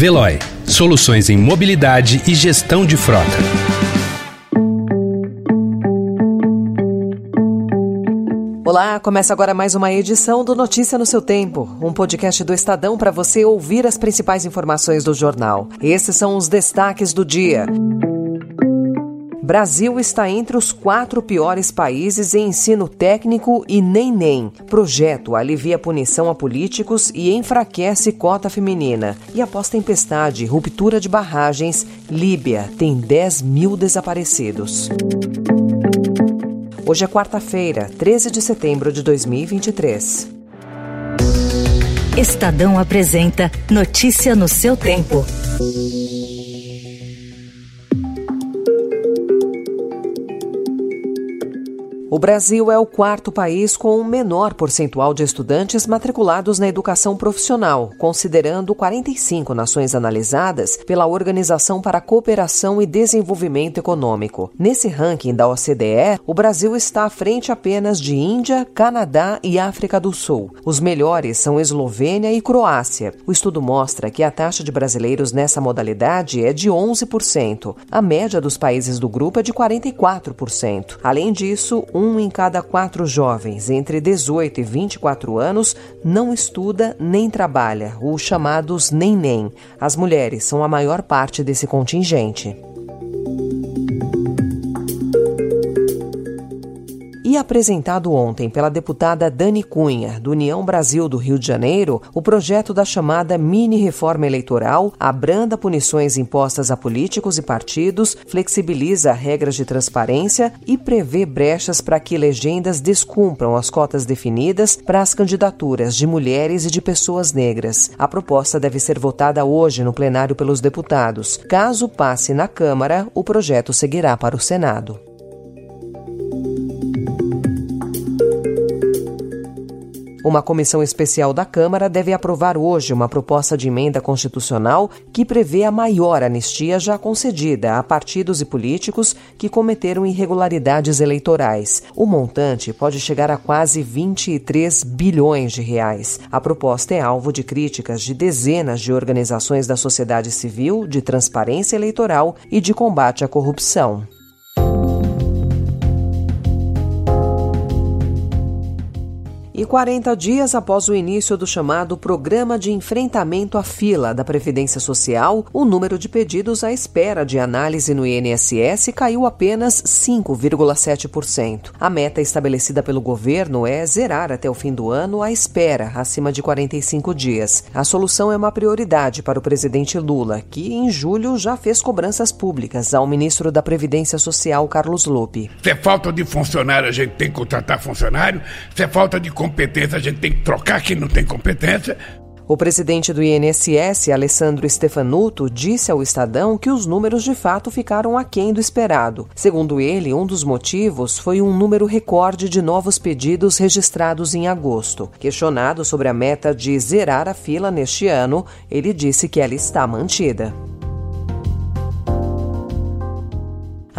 Veloy. Soluções em mobilidade e gestão de frota. Olá, começa agora mais uma edição do Notícia no seu Tempo, um podcast do Estadão para você ouvir as principais informações do jornal. Esses são os destaques do dia. Brasil está entre os quatro piores países em ensino técnico e nem nem. Projeto alivia punição a políticos e enfraquece cota feminina. E após tempestade ruptura de barragens, Líbia tem 10 mil desaparecidos. Hoje é quarta-feira, 13 de setembro de 2023. Estadão apresenta Notícia no seu tempo. O Brasil é o quarto país com o menor percentual de estudantes matriculados na educação profissional, considerando 45 nações analisadas pela Organização para a Cooperação e Desenvolvimento Econômico. Nesse ranking da OCDE, o Brasil está à frente apenas de Índia, Canadá e África do Sul. Os melhores são Eslovênia e Croácia. O estudo mostra que a taxa de brasileiros nessa modalidade é de 11%. A média dos países do grupo é de 44%. Além disso, em cada quatro jovens entre 18 e 24 anos não estuda nem trabalha, os chamados nem-nem. As mulheres são a maior parte desse contingente. E apresentado ontem pela deputada Dani Cunha, do União Brasil do Rio de Janeiro, o projeto da chamada mini reforma eleitoral abranda punições impostas a políticos e partidos, flexibiliza regras de transparência e prevê brechas para que legendas descumpram as cotas definidas para as candidaturas de mulheres e de pessoas negras. A proposta deve ser votada hoje no plenário pelos deputados. Caso passe na Câmara, o projeto seguirá para o Senado. Uma comissão especial da Câmara deve aprovar hoje uma proposta de emenda constitucional que prevê a maior anistia já concedida a partidos e políticos que cometeram irregularidades eleitorais. O montante pode chegar a quase 23 bilhões de reais. A proposta é alvo de críticas de dezenas de organizações da sociedade civil, de transparência eleitoral e de combate à corrupção. E 40 dias após o início do chamado Programa de Enfrentamento à Fila da Previdência Social, o número de pedidos à espera de análise no INSS caiu apenas 5,7%. A meta estabelecida pelo governo é zerar até o fim do ano a espera acima de 45 dias. A solução é uma prioridade para o presidente Lula, que em julho já fez cobranças públicas ao ministro da Previdência Social, Carlos Lupe. Se é falta de funcionário, a gente tem que contratar funcionário. Se é falta de competência, a gente tem que trocar quem não tem competência. O presidente do INSS, Alessandro Stefanuto, disse ao Estadão que os números de fato ficaram aquém do esperado. Segundo ele, um dos motivos foi um número recorde de novos pedidos registrados em agosto. Questionado sobre a meta de zerar a fila neste ano, ele disse que ela está mantida.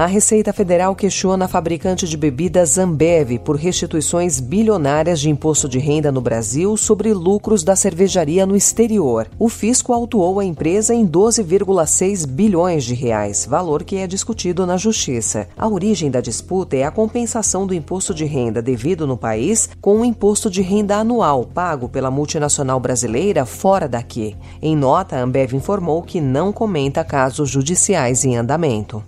A Receita Federal questiona a fabricante de bebidas Ambev por restituições bilionárias de imposto de renda no Brasil sobre lucros da cervejaria no exterior. O fisco autuou a empresa em 12,6 bilhões de reais, valor que é discutido na Justiça. A origem da disputa é a compensação do imposto de renda devido no país com o imposto de renda anual pago pela multinacional brasileira fora daqui. Em nota, a Ambev informou que não comenta casos judiciais em andamento.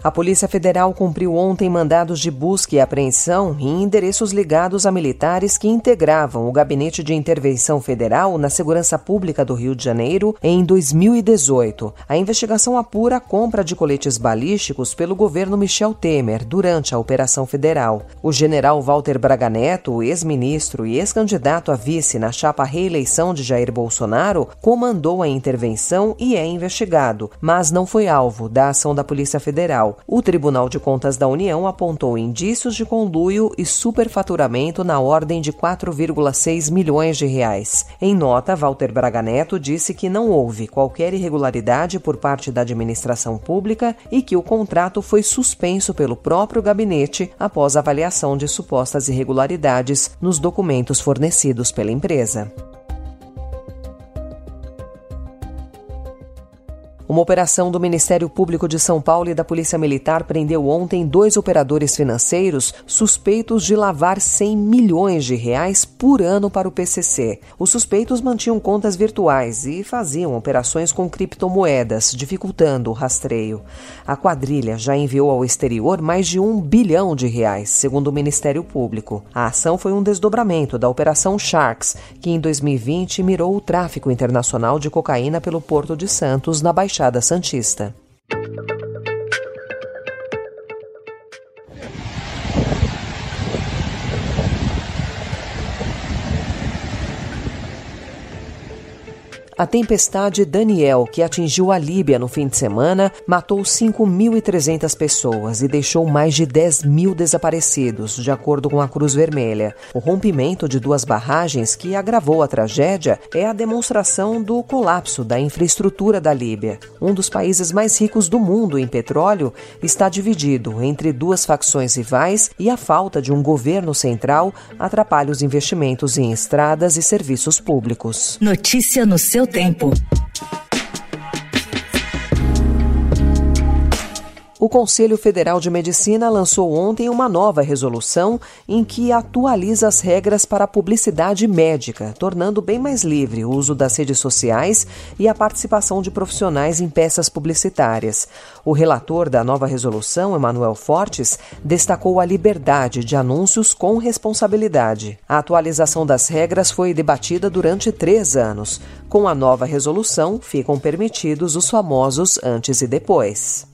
A Polícia Federal cumpriu ontem mandados de busca e apreensão em endereços ligados a militares que integravam o Gabinete de Intervenção Federal na Segurança Pública do Rio de Janeiro em 2018. A investigação apura a compra de coletes balísticos pelo governo Michel Temer durante a Operação Federal. O general Walter Braga Neto, ex-ministro e ex-candidato a vice na chapa reeleição de Jair Bolsonaro, comandou a intervenção e é investigado, mas não foi alvo da ação da Polícia Federal. Federal. O Tribunal de Contas da União apontou indícios de conluio e superfaturamento na ordem de 4,6 milhões de reais. Em nota, Walter Braga Neto disse que não houve qualquer irregularidade por parte da administração pública e que o contrato foi suspenso pelo próprio gabinete após avaliação de supostas irregularidades nos documentos fornecidos pela empresa. Uma operação do Ministério Público de São Paulo e da Polícia Militar prendeu ontem dois operadores financeiros suspeitos de lavar 100 milhões de reais por ano para o PCC. Os suspeitos mantinham contas virtuais e faziam operações com criptomoedas, dificultando o rastreio. A quadrilha já enviou ao exterior mais de um bilhão de reais, segundo o Ministério Público. A ação foi um desdobramento da Operação Sharks, que em 2020 mirou o tráfico internacional de cocaína pelo Porto de Santos, na Baixada Baixada Santista. A tempestade Daniel, que atingiu a Líbia no fim de semana, matou 5.300 pessoas e deixou mais de 10 mil desaparecidos, de acordo com a Cruz Vermelha. O rompimento de duas barragens que agravou a tragédia é a demonstração do colapso da infraestrutura da Líbia. Um dos países mais ricos do mundo em petróleo está dividido entre duas facções rivais e a falta de um governo central atrapalha os investimentos em estradas e serviços públicos. Notícia no seu tempo. O Conselho Federal de Medicina lançou ontem uma nova resolução em que atualiza as regras para a publicidade médica, tornando bem mais livre o uso das redes sociais e a participação de profissionais em peças publicitárias. O relator da nova resolução, Emanuel Fortes, destacou a liberdade de anúncios com responsabilidade. A atualização das regras foi debatida durante três anos. Com a nova resolução, ficam permitidos os famosos antes e depois.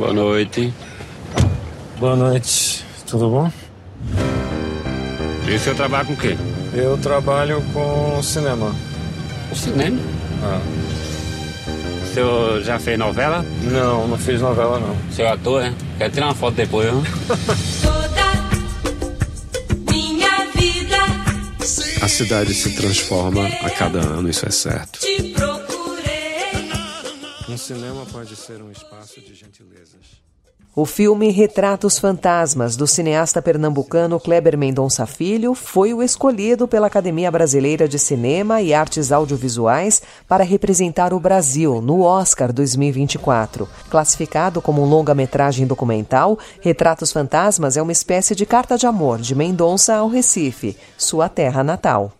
Boa noite. Boa noite. Tudo bom? E o senhor trabalha com o quê? Eu trabalho com cinema. O cinema? Ah. O senhor já fez novela? Não, não fiz novela não. O senhor é ator, né? Quer tirar uma foto depois, não? A cidade se transforma a cada ano, isso é certo. Cinema pode ser um espaço de gentilezas. O filme Retratos Fantasmas, do cineasta pernambucano Kleber Mendonça Filho, foi o escolhido pela Academia Brasileira de Cinema e Artes Audiovisuais para representar o Brasil no Oscar 2024. Classificado como um longa-metragem documental, Retratos Fantasmas é uma espécie de carta de amor de Mendonça ao Recife, sua terra natal.